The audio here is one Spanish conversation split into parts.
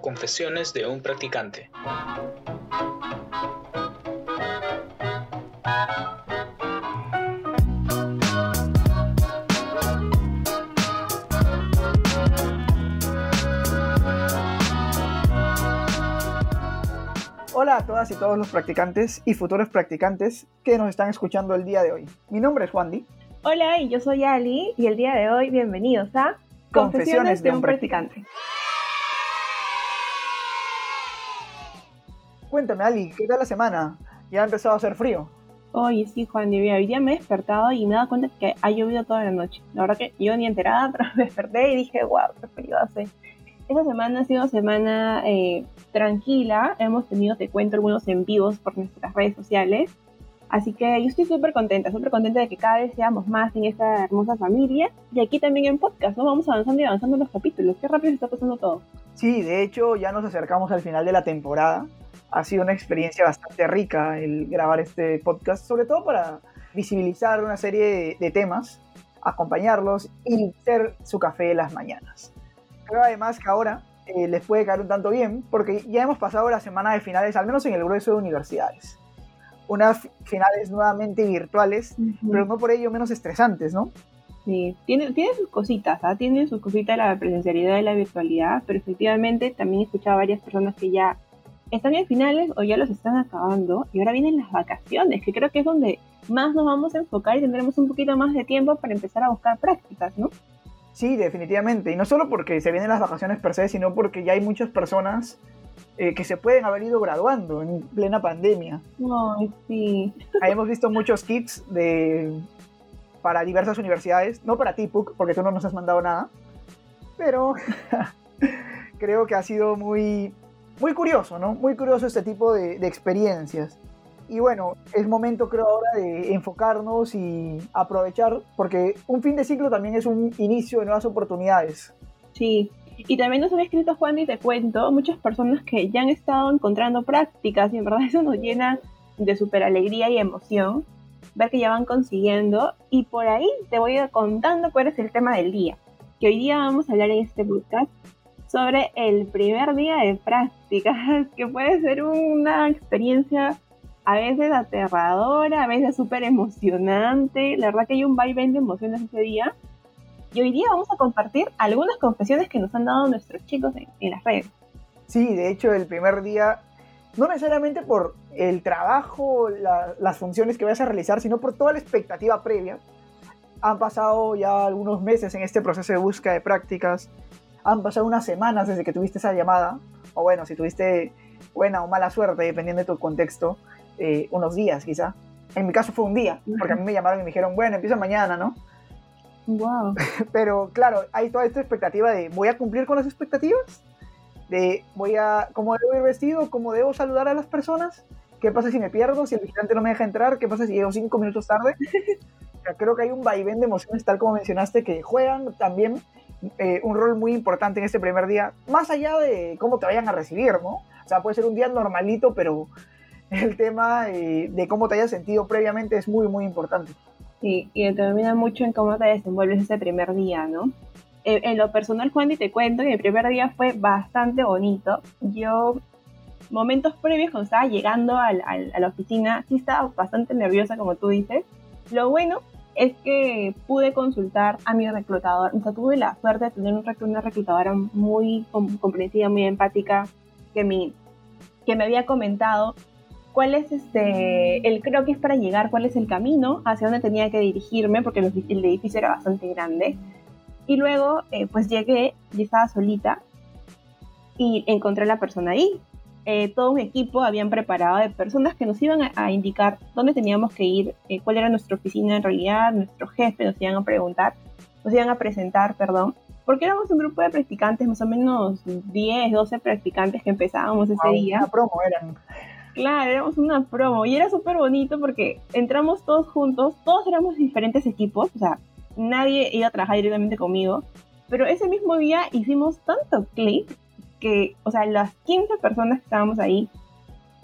Confesiones de un practicante. Hola a todas y todos los practicantes y futuros practicantes que nos están escuchando el día de hoy. Mi nombre es Juan Di. Hola, y yo soy Ali y el día de hoy bienvenidos a Confesiones, de, un practicante. Cuéntame, Ali, ¿qué tal la semana? Ya ha empezado a hacer frío. Oye, sí, Juan, Di, hoy día me he despertado y me he dado cuenta que ha llovido toda la noche. La verdad que yo ni enterada, pero me desperté y dije, wow, qué frío hace. Esta semana ha sido una semana eh, tranquila. Hemos tenido, te cuento, algunos en vivos por nuestras redes sociales. Así que yo estoy súper contenta, súper contenta de que cada vez seamos más en esta hermosa familia. Y aquí también en podcast, ¿no? Vamos avanzando y avanzando en los capítulos. Qué rápido se está pasando todo. Sí, de hecho ya nos acercamos al final de la temporada. Ha sido una experiencia bastante rica el grabar este podcast, sobre todo para visibilizar una serie de, temas, acompañarlos y ser su café de las mañanas. Creo además que ahora eh, les puede caer un tanto bien, porque ya hemos pasado la semana de finales, al menos en el grueso de universidades. Unas finales nuevamente virtuales, pero no por ello menos estresantes, ¿no? Sí, tiene, tiene sus cositas, ¿ah? tiene sus cositas la presencialidad y la virtualidad, pero efectivamente también he escuchado a varias personas que ya están en finales o ya los están acabando y ahora vienen las vacaciones, que creo que es donde más nos vamos a enfocar y tendremos un poquito más de tiempo para empezar a buscar prácticas, ¿no? Sí, definitivamente. Y no solo porque se vienen las vacaciones per se, sino porque ya hay muchas personas eh, que se pueden haber ido graduando en plena pandemia. Ay, sí. Ahí hemos visto muchos kits de, para diversas universidades, no para ti, Puck, porque tú no nos has mandado nada, pero creo que ha sido muy, muy curioso, ¿no? Muy curioso este tipo de, de experiencias. Y bueno, es momento creo ahora de enfocarnos y aprovechar, porque un fin de ciclo también es un inicio de nuevas oportunidades. Sí, y también nos han escrito Juan y te cuento, muchas personas que ya han estado encontrando prácticas y en verdad eso nos llena de súper alegría y emoción ver que ya van consiguiendo y por ahí te voy a ir contando cuál es el tema del día, que hoy día vamos a hablar en este podcast sobre el primer día de prácticas, que puede ser una experiencia a veces aterradora, a veces súper emocionante. La verdad que hay un vaivén de emociones ese día. Y hoy día vamos a compartir algunas confesiones que nos han dado nuestros chicos en, las redes. Sí, de hecho el primer día, no necesariamente por el trabajo, las funciones que vas a realizar, sino por toda la expectativa previa. Han pasado ya algunos meses en este proceso de búsqueda de prácticas. Han pasado unas semanas desde que tuviste esa llamada. O bueno, si tuviste buena o mala suerte, dependiendo de tu contexto. Eh, unos días quizá. En mi caso fue un día, porque a mí me llamaron y me dijeron, bueno, empieza mañana, ¿no? Wow. Pero claro, hay toda esta expectativa de, ¿voy a cumplir con las expectativas? De, voy a, ¿cómo debo ir vestido? ¿Cómo debo saludar a las personas? ¿Qué pasa si me pierdo? Si el vigilante no me deja entrar, ¿qué pasa si llego cinco minutos tarde? creo que hay un vaivén de emociones, tal como mencionaste, que juegan también eh, un rol muy importante en este primer día, más allá de cómo te vayan a recibir, ¿no? O sea, puede ser un día normalito, pero el tema eh, de cómo te hayas sentido previamente es muy, muy importante. Sí, y determina mucho en cómo te desenvuelves ese primer día, ¿no? En, lo personal, Juan, y te cuento que el primer día fue bastante bonito. Yo, momentos previos, cuando estaba llegando a la oficina, sí estaba bastante nerviosa, como tú dices. Lo bueno es que pude consultar a mi reclutador. O sea, tuve la suerte de tener una reclutadora muy comprensiva, muy empática, que me, que me había comentado cuál es este, el croquis para llegar, cuál es el camino, hacia dónde tenía que dirigirme, porque el, edificio era bastante grande. Y luego, eh, pues llegué, y estaba solita y encontré a la persona ahí. Eh, todo un equipo habían preparado de personas que nos iban a, indicar dónde teníamos que ir, eh, cuál era nuestra oficina en realidad, nuestro jefe, nos iban a preguntar, nos iban a presentar, perdón, porque éramos un grupo de practicantes, más o menos 10, 12 practicantes que empezábamos ese día. Una promo eran. Claro, éramos una promo y era súper bonito porque entramos todos juntos, todos éramos diferentes equipos, o sea, nadie iba a trabajar directamente conmigo, pero ese mismo día hicimos tanto clic que, o sea, las 15 personas que estábamos ahí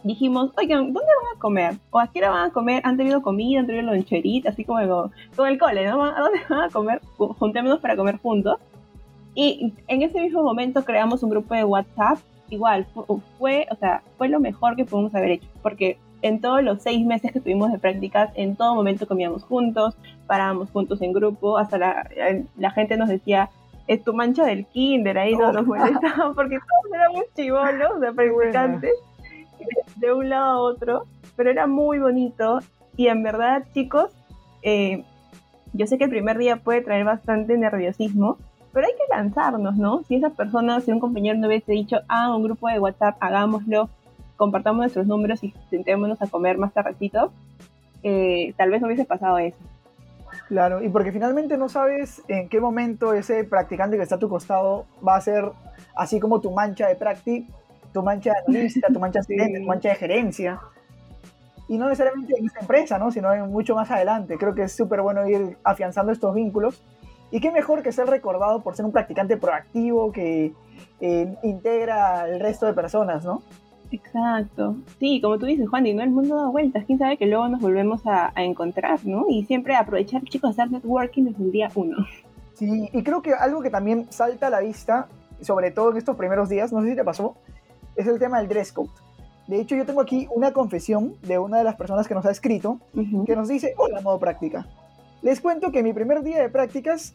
dijimos, oigan, ¿dónde van a comer? ¿O a qué hora van a comer? ¿Han tenido comida? ¿Han tenido loncherita? Así como, todo el cole, ¿no? ¿A dónde van a comer? Juntémonos para comer juntos. Y en ese mismo momento creamos un grupo de WhatsApp. Igual, fue, o sea, fue lo mejor que pudimos haber hecho, porque en todos los seis meses que tuvimos de prácticas, en todo momento comíamos juntos, parábamos juntos en grupo, hasta la, la gente nos decía, es tu mancha del kinder, ahí no nos molestaban, porque todos éramos chivolos de practicantes, de un lado a otro, pero era muy bonito, y en verdad, chicos, eh, yo sé que el primer día puede traer bastante nerviosismo, pero hay que lanzarnos, ¿no? Si esa persona, si un compañero no hubiese dicho, ah, un grupo de WhatsApp, hagámoslo, compartamos nuestros números y sentémonos a comer más tardecito, eh, tal vez no hubiese pasado eso. Claro, y porque finalmente no sabes en qué momento ese practicante que está a tu costado va a ser así como tu mancha de práctica, tu mancha de analista, tu mancha de tu mancha de gerencia y no necesariamente en esta empresa, ¿no? sino en mucho más adelante. Creo que es súper bueno ir afianzando estos vínculos. Y qué mejor que ser recordado por ser un practicante proactivo que eh, integra al resto de personas, ¿no? Exacto. Sí, como tú dices, Juan, y no el mundo da vueltas. Quién sabe que luego nos volvemos a, encontrar, ¿no? Y siempre aprovechar, chicos, hacer networking desde el día uno. Sí, y creo que algo que también salta a la vista, sobre todo en estos primeros días, no sé si te pasó, es el tema del dress code. De hecho, yo tengo aquí una confesión de una de las personas que nos ha escrito, que nos dice, hola, modo práctica. Les cuento que mi primer día de prácticas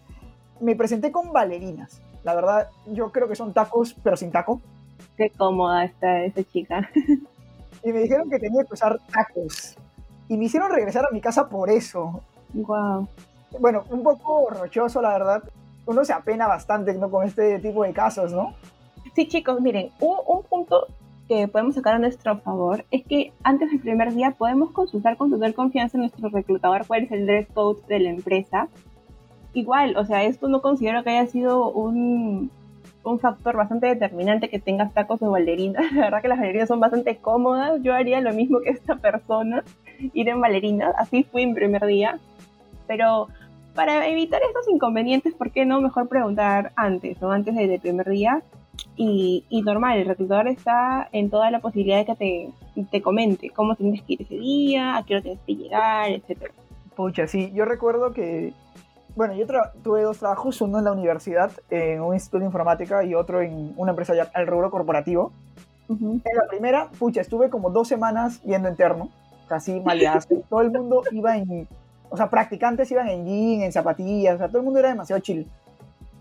me presenté con bailarinas. La verdad, yo creo que son tacos, pero sin taco. Qué cómoda está esa chica. y me dijeron que tenía que usar tacos. Y me hicieron regresar a mi casa por eso. Wow. Bueno, un poco rochoso, la verdad. Uno se apena bastante ¿no? con este tipo de casos, ¿no? Sí, chicos, miren, un, un punto que podemos sacar a nuestro favor es que antes del primer día podemos consultar con total confianza en nuestro reclutador cuál es el dress code de la empresa. Igual, o sea, esto no considero que haya sido un, un factor bastante determinante que tengas tacos de bailarina. La verdad que las bailarinas son bastante cómodas. Yo haría lo mismo que esta persona, ir en bailarina. Así fui en primer día. Pero para evitar estos inconvenientes, ¿por qué no mejor preguntar antes o antes del primer día? Y, y, normal, el reclutador está en toda la posibilidad de que te, te comente cómo tienes que ir ese día, a qué hora tienes que llegar, etc. Pucha, sí, yo recuerdo que, bueno, yo tuve dos trabajos, uno en la universidad, en un instituto de informática, y otro en una empresa ya al rubro corporativo. En la primera, pucha, estuve como dos semanas yendo interno, casi maleadas. todo el mundo iba en, o sea, practicantes iban en jean, en zapatillas, o sea, todo el mundo era demasiado chill.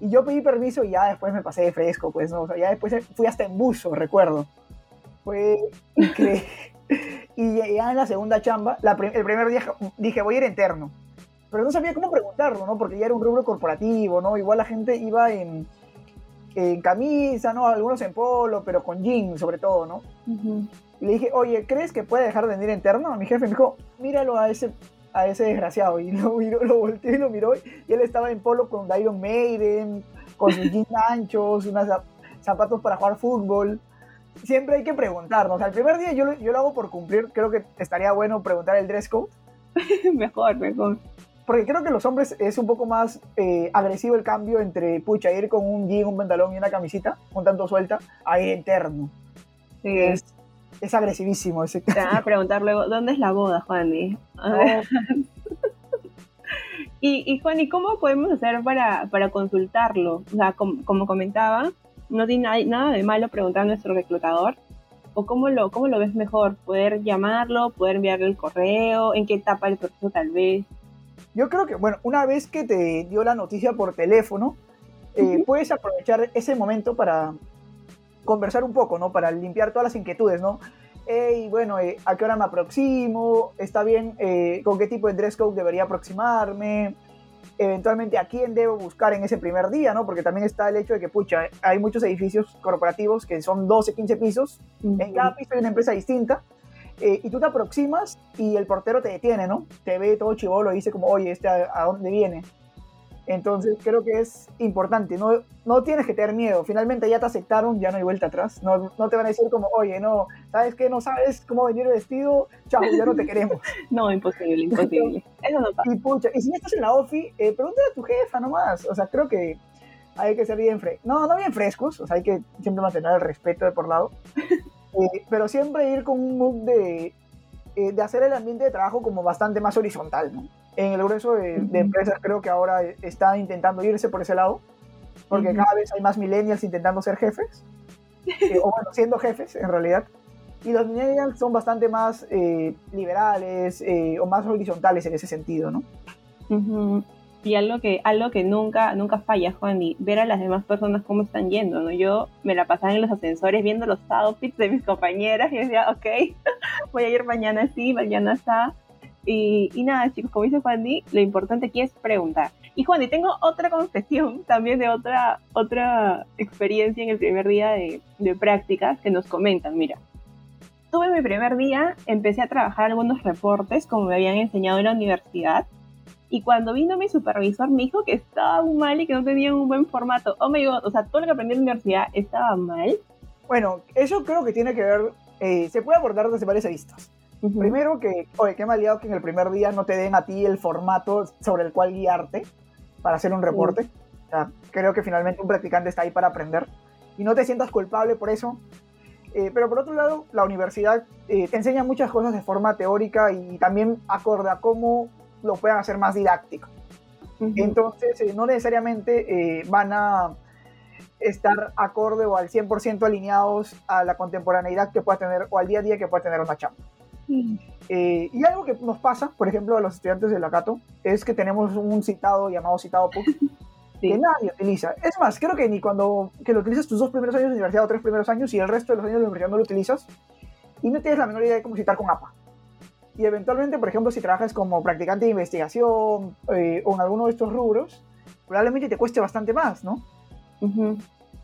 Y yo pedí permiso y ya después me pasé de fresco, pues, ¿no? O sea, ya después fui hasta en buzo, recuerdo. Fue increíble. y ya en la segunda chamba, el primer día dije, voy a ir interno. Pero no sabía cómo preguntarlo, ¿no? Porque ya era un rubro corporativo, ¿no? Igual la gente iba en, en camisa, ¿no? Algunos en polo, pero con jeans sobre todo, ¿no? Y le dije, oye, ¿crees que puede dejar de venir interno? Mi jefe me dijo, míralo a ese a ese desgraciado y lo, miró, lo volteó y lo miró y él estaba en polo con Iron Maiden, con sus jeans anchos, unos zapatos para jugar fútbol. Siempre hay que preguntarnos. al primer día yo, yo lo hago por cumplir, creo que estaría bueno preguntar el dress code. mejor, mejor. Porque creo que los hombres es un poco más eh, agresivo el cambio entre, pucha, ir con un jean, un pantalón y una camisita, un tanto suelta, a ir interno. Sí. Es, es agresivísimo ese Te van a preguntar luego, ¿dónde es la boda, Juan? y, y Juan, ¿y cómo podemos hacer para, para consultarlo? O sea, como, comentaba, no tiene nada de malo preguntar a nuestro reclutador. ¿O cómo lo, cómo lo ves mejor? ¿Poder llamarlo? ¿Poder enviarle el correo? ¿En qué etapa del proceso tal vez? Yo creo que, bueno, una vez que te dio la noticia por teléfono, eh, puedes aprovechar ese momento para conversar un poco, ¿no? Para limpiar todas las inquietudes, ¿no? Hey, bueno, eh, ¿a qué hora me aproximo? ¿Está bien? Eh, ¿Con qué tipo de dress code debería aproximarme? Eventualmente, ¿a quién debo buscar en ese primer día, no? Porque también está el hecho de que, pucha, hay muchos edificios corporativos que son 12, 15 pisos. En cada piso hay una empresa distinta. Eh, y tú te aproximas y el portero te detiene, ¿no? Te ve todo chivolo y dice como, oye, ¿este a dónde viene? Entonces creo que es importante, no, no tienes que tener miedo, finalmente ya te aceptaron, ya no hay vuelta atrás, no, no te van a decir como, oye, no, ¿sabes qué? No sabes cómo venir vestido, chao, ya no te queremos. no, imposible, imposible. Eso no pasa. Y pucha, y si no estás en la OFI, eh, pregúntale a tu jefa nomás, o sea, creo que hay que ser bien frescos, no, no bien frescos, o sea, hay que siempre mantener el respeto de por lado, eh, pero siempre ir con un mood de, eh, de hacer el ambiente de trabajo como bastante más horizontal, ¿no? En el grueso de, empresas creo que ahora está intentando irse por ese lado. porque cada vez hay más millennials intentando ser jefes, eh, o bueno, siendo jefes en realidad. Y los millennials son bastante más eh, liberales eh, o más horizontales en ese sentido, ¿no? Y algo que, algo que nunca, nunca falla, Juan, y ver a las demás personas cómo están yendo, ¿no? Yo me la pasaba en los ascensores viendo los outfits de mis compañeras y decía, ok, voy a ir mañana así, mañana está. Y, y nada, chicos, como dice Juan, lo importante aquí es preguntar. Y Juan, y tengo otra confesión también de otra, otra experiencia en el primer día de, de prácticas que nos comentan. Mira, tuve mi primer día, empecé a trabajar algunos reportes como me habían enseñado en la universidad y cuando vino mi supervisor me dijo que estaba mal y que no tenía un buen formato. Oh my god, o sea, todo lo que aprendí en la universidad estaba mal. Bueno, eso creo que tiene que ver, eh, se puede abordar desde varias aristas. Primero que, oye, qué mal que en el primer día no te den a ti el formato sobre el cual guiarte para hacer un reporte. O sea, creo que finalmente un practicante está ahí para aprender. Y no te sientas culpable por eso. Eh, pero por otro lado, la universidad eh, te enseña muchas cosas de forma teórica y también acorde a cómo lo puedan hacer más didáctico. Entonces, eh, no necesariamente eh, van a estar acorde o al 100% alineados a la contemporaneidad que pueda tener o al día a día que pueda tener una chamba. Eh, y algo que nos pasa, por ejemplo, a los estudiantes de la Cato, es que tenemos un citado llamado citado PUC que nadie utiliza. Es más, creo que ni cuando que lo utilizas tus dos primeros años de universidad o tres primeros años y el resto de los años de universidad no lo utilizas y no tienes la menor idea de cómo citar con APA. Y eventualmente, por ejemplo, si trabajas como practicante de investigación eh, o en alguno de estos rubros, probablemente te cueste bastante más, ¿no?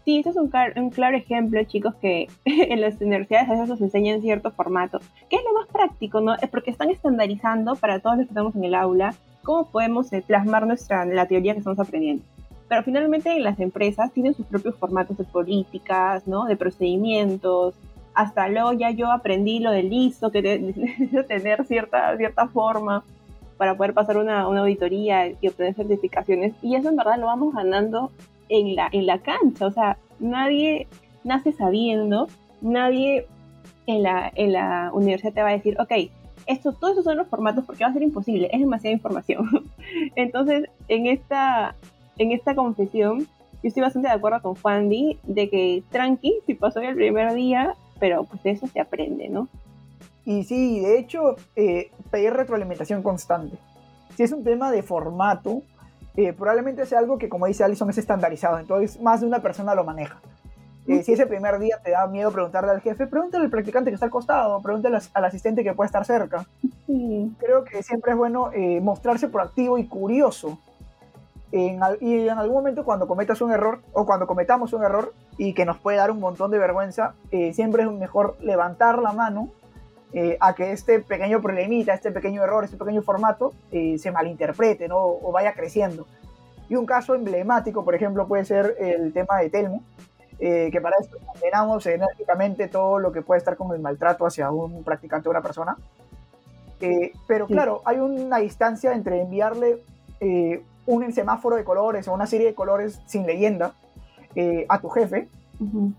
Sí, ese es un, un, claro ejemplo, chicos, que en las universidades a veces nos enseñan cierto formato, que es lo más práctico, ¿no? Es porque están estandarizando para todos los que estamos en el aula cómo podemos eh, plasmar nuestra, la teoría que estamos aprendiendo. Pero finalmente en las empresas tienen sus propios formatos de políticas, ¿no? De procedimientos, hasta luego ya yo aprendí lo del ISO, que necesito tener cierta, cierta forma para poder pasar una, una, auditoría y obtener certificaciones. Y eso en verdad lo vamos ganando en la, en la cancha. O sea, nadie nace sabiendo, nadie en la, en la universidad te va a decir, ok, esto, todos esos son los formatos porque va a ser imposible, es demasiada información. Entonces, en esta, en esta confesión, yo estoy bastante de acuerdo con Juan Di de que tranqui, si pasó el primer día, pero pues de eso se aprende, ¿no? Y sí, de hecho, eh, pedir retroalimentación constante. Si es un tema de formato, eh, probablemente sea algo que, como dice Alison, es estandarizado, entonces más de una persona lo maneja. Eh, si ese primer día te da miedo preguntarle al jefe, pregúntale al practicante que está al costado, pregúntale al asistente que puede estar cerca. Creo que siempre es bueno mostrarse proactivo y curioso y en algún momento cuando cometas un error o cuando cometamos un error y que nos puede dar un montón de vergüenza, eh, siempre es mejor levantar la mano eh, a que este pequeño problemita, este pequeño error, este pequeño formato eh, se malinterprete ¿no? o vaya creciendo. Y un caso emblemático, por ejemplo, puede ser el tema de Telmo, que para esto condenamos enérgicamente todo lo que puede estar con el maltrato hacia un practicante o una persona. pero claro, hay una distancia entre enviarle un semáforo de colores o una serie de colores sin leyenda eh, a tu jefe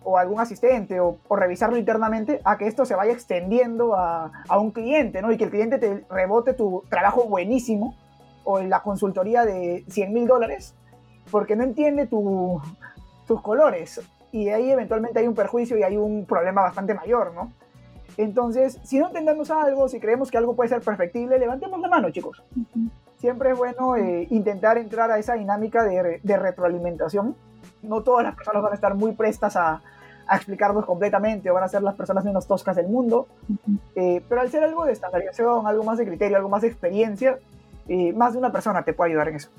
o algún asistente o, revisarlo internamente a que esto se vaya extendiendo a, un cliente, ¿no? Y que el cliente te rebote tu trabajo buenísimo o la consultoría de 100 mil dólares porque no entiende tus colores y ahí eventualmente hay un perjuicio y hay un problema bastante mayor, ¿no? Entonces, si no entendemos algo, si creemos que algo puede ser perfectible, levantemos la mano, chicos siempre es bueno eh, intentar entrar a esa dinámica de, retroalimentación. No todas las personas van a estar muy prestas a, explicarnos completamente o van a ser las personas menos toscas del mundo, eh, pero al ser algo de estandarización, algo más de criterio, algo más de experiencia, eh, más de una persona te puede ayudar en eso.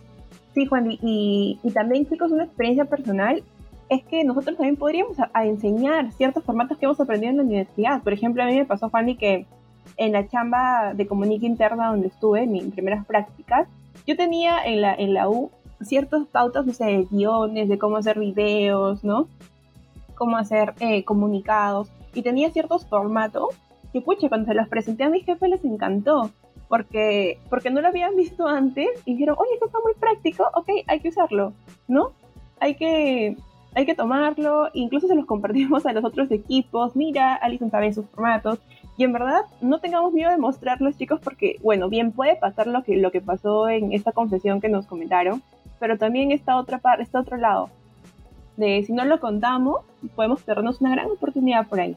Sí, Juan, y, y, también, chicos, una experiencia personal es que nosotros también podríamos a, enseñar ciertos formatos que hemos aprendido en la universidad. Por ejemplo, a mí me pasó, Juan, y que en la chamba de comunica interna donde estuve, mis primeras prácticas, yo tenía en la, en la U ciertos pautas, no sé, de guiones, de cómo hacer videos, ¿no? Cómo hacer eh, comunicados. Y tenía ciertos formatos que, pucha, cuando se los presenté a mi jefe les encantó. Porque, porque no lo habían visto antes y dijeron, oye, esto está muy práctico, ok, hay que usarlo, ¿no? Hay que, hay que tomarlo, incluso se los compartimos a los otros equipos, mira, Alison sabe sus formatos, y en verdad, no tengamos miedo de mostrarlos, chicos, porque, bueno, bien puede pasar lo que, lo que pasó en esta confesión que nos comentaron, pero también está otra parte, está otro lado. de si no lo contamos, podemos perdernos una gran oportunidad por ahí.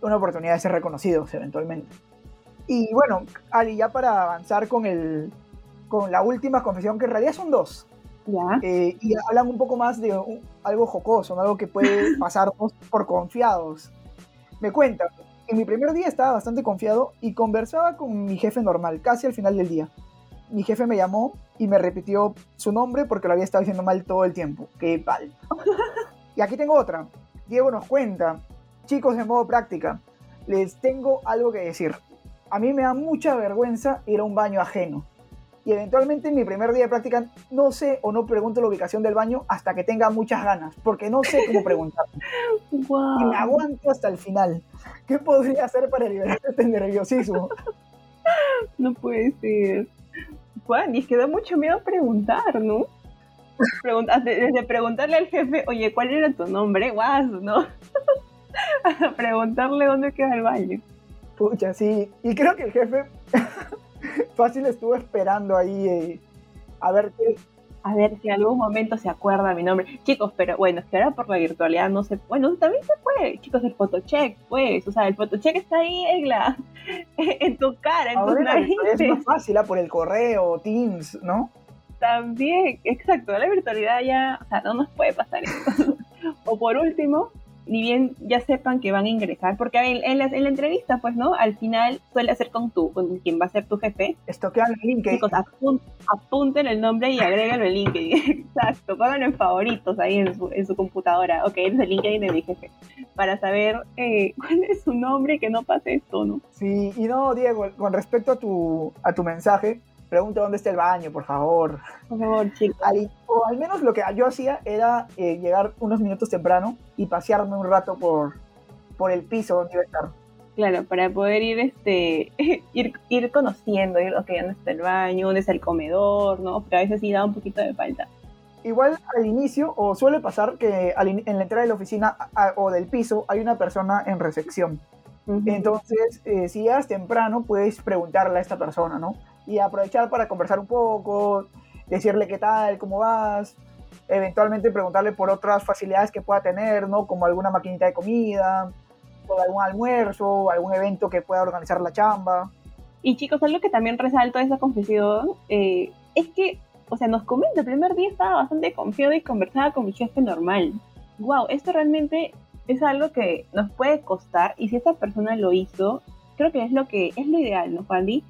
Una oportunidad de ser reconocidos eventualmente. Y bueno, Ali, ya para avanzar con, el, con la última confesión, que en realidad son dos. Ya. Eh, y hablan un poco más de un- algo jocoso, ¿no? algo que puede pasarnos por confiados. Me cuenta, en mi primer día estaba bastante confiado y conversaba con mi jefe normal, casi al final del día. Mi jefe me llamó y me repitió su nombre porque lo había estado diciendo mal todo el tiempo. ¡Qué mal! Y aquí tengo otra. Diego nos cuenta, chicos en modo práctica, les tengo algo que decir. A mí me da mucha vergüenza ir a un baño ajeno y eventualmente en mi primer día de práctica no sé o no pregunto la ubicación del baño hasta que tenga muchas ganas, porque no sé cómo preguntar. Wow. Y me aguanto hasta el final. ¿Qué podría hacer para liberar este nerviosismo? No puede ser. Juan, y es que da mucho miedo preguntar, ¿no? Desde preguntarle al jefe, oye, ¿cuál era tu nombre? Guas, ¿no? A preguntarle dónde queda el baño. Pucha, sí. Y creo que el jefe fácil estuvo esperando ahí eh, a ver qué. A ver si en algún momento se acuerda mi nombre. Chicos, pero bueno, es que ahora por la virtualidad no se Bueno, también se puede. Chicos, el photocheck, pues. O sea, el photocheck está ahí en la... en tu cara, en tus Ahora la virtualidad es narices. más fácil, ah, por el correo, Teams, ¿no? También, exacto, la virtualidad ya, o sea, no nos puede pasar eso. o por último, ni bien ya sepan que van a ingresar, porque en, en la, en la entrevista, pues, ¿no? Al final suele ser con tu, con quien va a ser tu jefe. Estoquean el link. Chicos, apun- apunten el nombre y agréguenlo en LinkedIn. Exacto, pónganlo en favoritos ahí en su, en su computadora. Ok, eres el LinkedIn de mi jefe. Para saber eh, cuál es su nombre y que no pase esto, ¿no? Sí, y no, Diego, con respecto a tu, a tu mensaje, pregunta dónde está el baño, por favor. Por favor, chicos. Al- o al menos lo que yo hacía era eh, llegar unos minutos temprano y pasearme un rato por, por el piso donde iba a estar. Claro, para poder ir, este, ir, ir conociendo, ir, ok, dónde está el baño, dónde está el comedor, ¿no? Porque a veces sí da un poquito de falta. Igual al inicio, o suele pasar que al in- en la entrada de la oficina a- o del piso hay una persona en recepción. Ujú. Entonces, eh, si llegas temprano, puedes preguntarle a esta persona, ¿no? Y aprovechar para conversar un poco, decirle qué tal, cómo vas, eventualmente preguntarle por otras facilidades que pueda tener, ¿no? Como alguna maquinita de comida, o algún almuerzo, algún evento que pueda organizar la chamba. Y chicos, algo que también resalto de esa confesión eh, es que, o sea, nos comenta, el primer día estaba bastante confiado y conversaba con mi jefe normal. Wow, esto realmente es algo que nos puede costar y si esta persona lo hizo, creo que es lo que es lo ideal, ¿no, Juandy?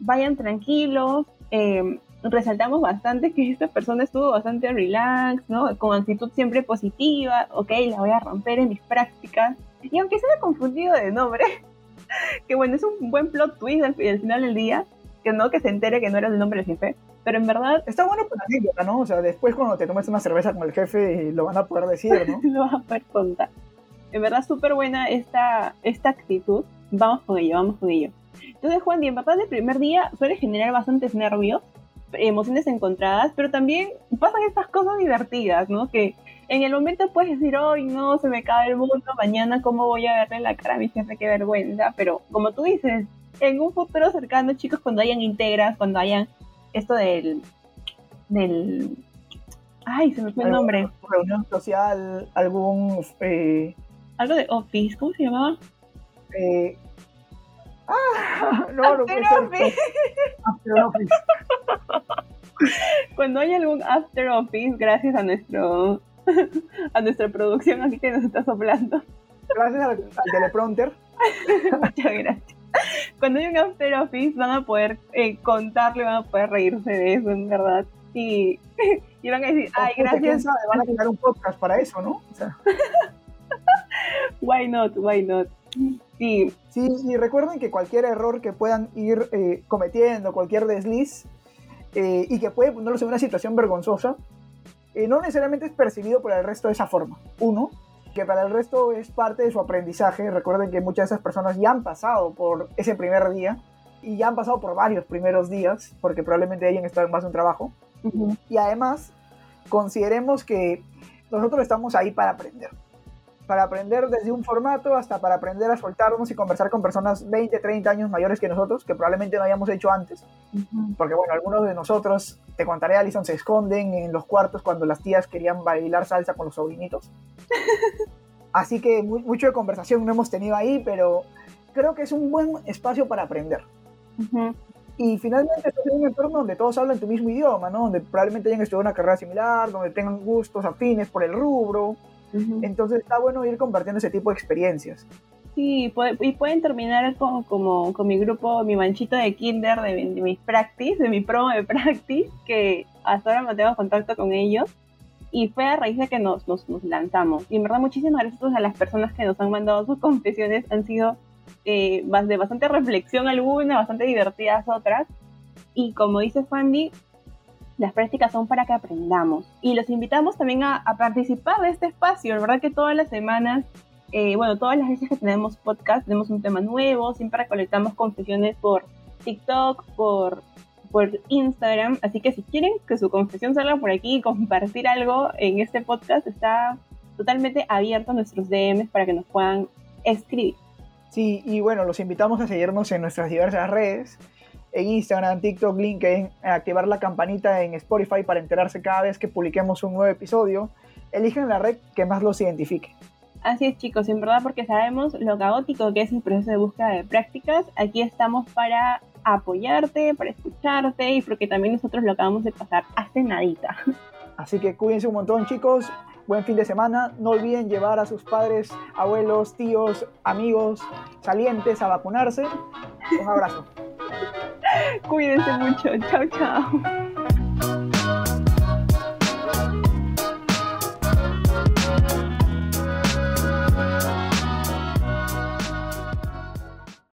Vayan tranquilos, eh, resaltamos bastante que esta persona estuvo bastante relax, ¿no? Con actitud siempre positiva, ok, la voy a romper en mis prácticas. Y aunque se confundido de nombre, que bueno, es un buen plot twist al, al final del día, que no que se entere que no era el nombre del jefe, pero en verdad Está bueno para anécdota, ¿no? O sea, después cuando te tomes una cerveza con el jefe, lo van a poder decir, ¿no? lo vas a poder contar. En verdad, súper buena esta, esta actitud. Vamos con ello, vamos con ello. Entonces, Juan, y en verdad, el primer día suele generar bastantes nervios, emociones encontradas, pero también pasan estas cosas divertidas, ¿no? Que en el momento puedes decir, hoy no, se me cae el mundo, mañana, ¿cómo voy a verle la cara a mi jefe? Qué vergüenza. Pero, como tú dices, en un futuro cercano, chicos, cuando hayan integras, cuando hayan esto del. del. Ay, se me fue el nombre. Reunión social, algún... eh, Algo de Office, ¿cómo se llamaba? eh, ah, no, After. Office. After Office. Cuando hay algún After Office, gracias a nuestro a nuestra producción aquí que nos está soplando. Gracias al, al teleprompter. Muchas gracias. Cuando hay un After Office van a poder eh, contarle, van a poder reírse de eso, en verdad. Y, y van a decir, ay, Puta, ¿Quién gracias, sabe? Van a crear un podcast para eso, ¿no? O sea, why not, why not. Sí, sí, y recuerden que cualquier error que puedan ir eh, cometiendo, cualquier desliz, eh, y que puede ponerlos en una situación vergonzosa, eh, no necesariamente es percibido por el resto de esa forma. Uno, que para el resto es parte de su aprendizaje. Recuerden que muchas de esas personas ya han pasado por ese primer día y ya han pasado por varios primeros días, porque probablemente hayan estado en más de un trabajo. Y además, consideremos que nosotros estamos ahí para aprender. Para aprender desde un formato hasta para aprender a soltarnos y conversar con personas 20, 30 años mayores que nosotros, que probablemente no hayamos hecho antes. Porque bueno, algunos de nosotros, te contaré, Alison, se esconden en los cuartos cuando las tías querían bailar salsa con los sobrinitos. Así que mucho de conversación no hemos tenido ahí, pero creo que es un buen espacio para aprender. Y finalmente es un entorno donde todos hablan tu mismo idioma, ¿no? Donde probablemente hayan estudiado una carrera similar, donde tengan gustos afines por el rubro. Entonces está bueno ir compartiendo ese tipo de experiencias. Sí, y pueden terminar con, como, con mi grupo, mi manchito de kinder, de, mis practice, de mi promo de practice, que hasta ahora mantengo contacto con ellos. Y fue a raíz de que nos, nos, nos lanzamos. Y en verdad, muchísimas gracias a las personas que nos han mandado sus confesiones. Han sido eh, de bastante reflexión algunas, bastante divertidas otras. Y como dice Fandy, las prácticas son para que aprendamos. Y los invitamos también a, participar de este espacio. La verdad que todas las semanas, eh, bueno, todas las veces que tenemos podcast, tenemos un tema nuevo, siempre recolectamos confesiones por TikTok, por, por Instagram. Así que si quieren que su confesión salga por aquí y compartir algo en este podcast, está totalmente abierto a nuestros DMs para que nos puedan escribir. Sí, y bueno, los invitamos a seguirnos en nuestras diversas redes, en Instagram, TikTok, LinkedIn, activar la campanita en Spotify para enterarse cada vez que publiquemos un nuevo episodio. Eligen la red que más los identifique. Así es chicos, en verdad porque sabemos lo caótico que es el proceso de búsqueda de prácticas, aquí estamos para apoyarte, para escucharte y porque también nosotros lo acabamos de pasar hace nadita. Así que cuídense un montón chicos, buen fin de semana. No olviden llevar a sus padres, abuelos, tíos, amigos, salientes a vacunarse. Un abrazo. Cuídense mucho. Chao, chao.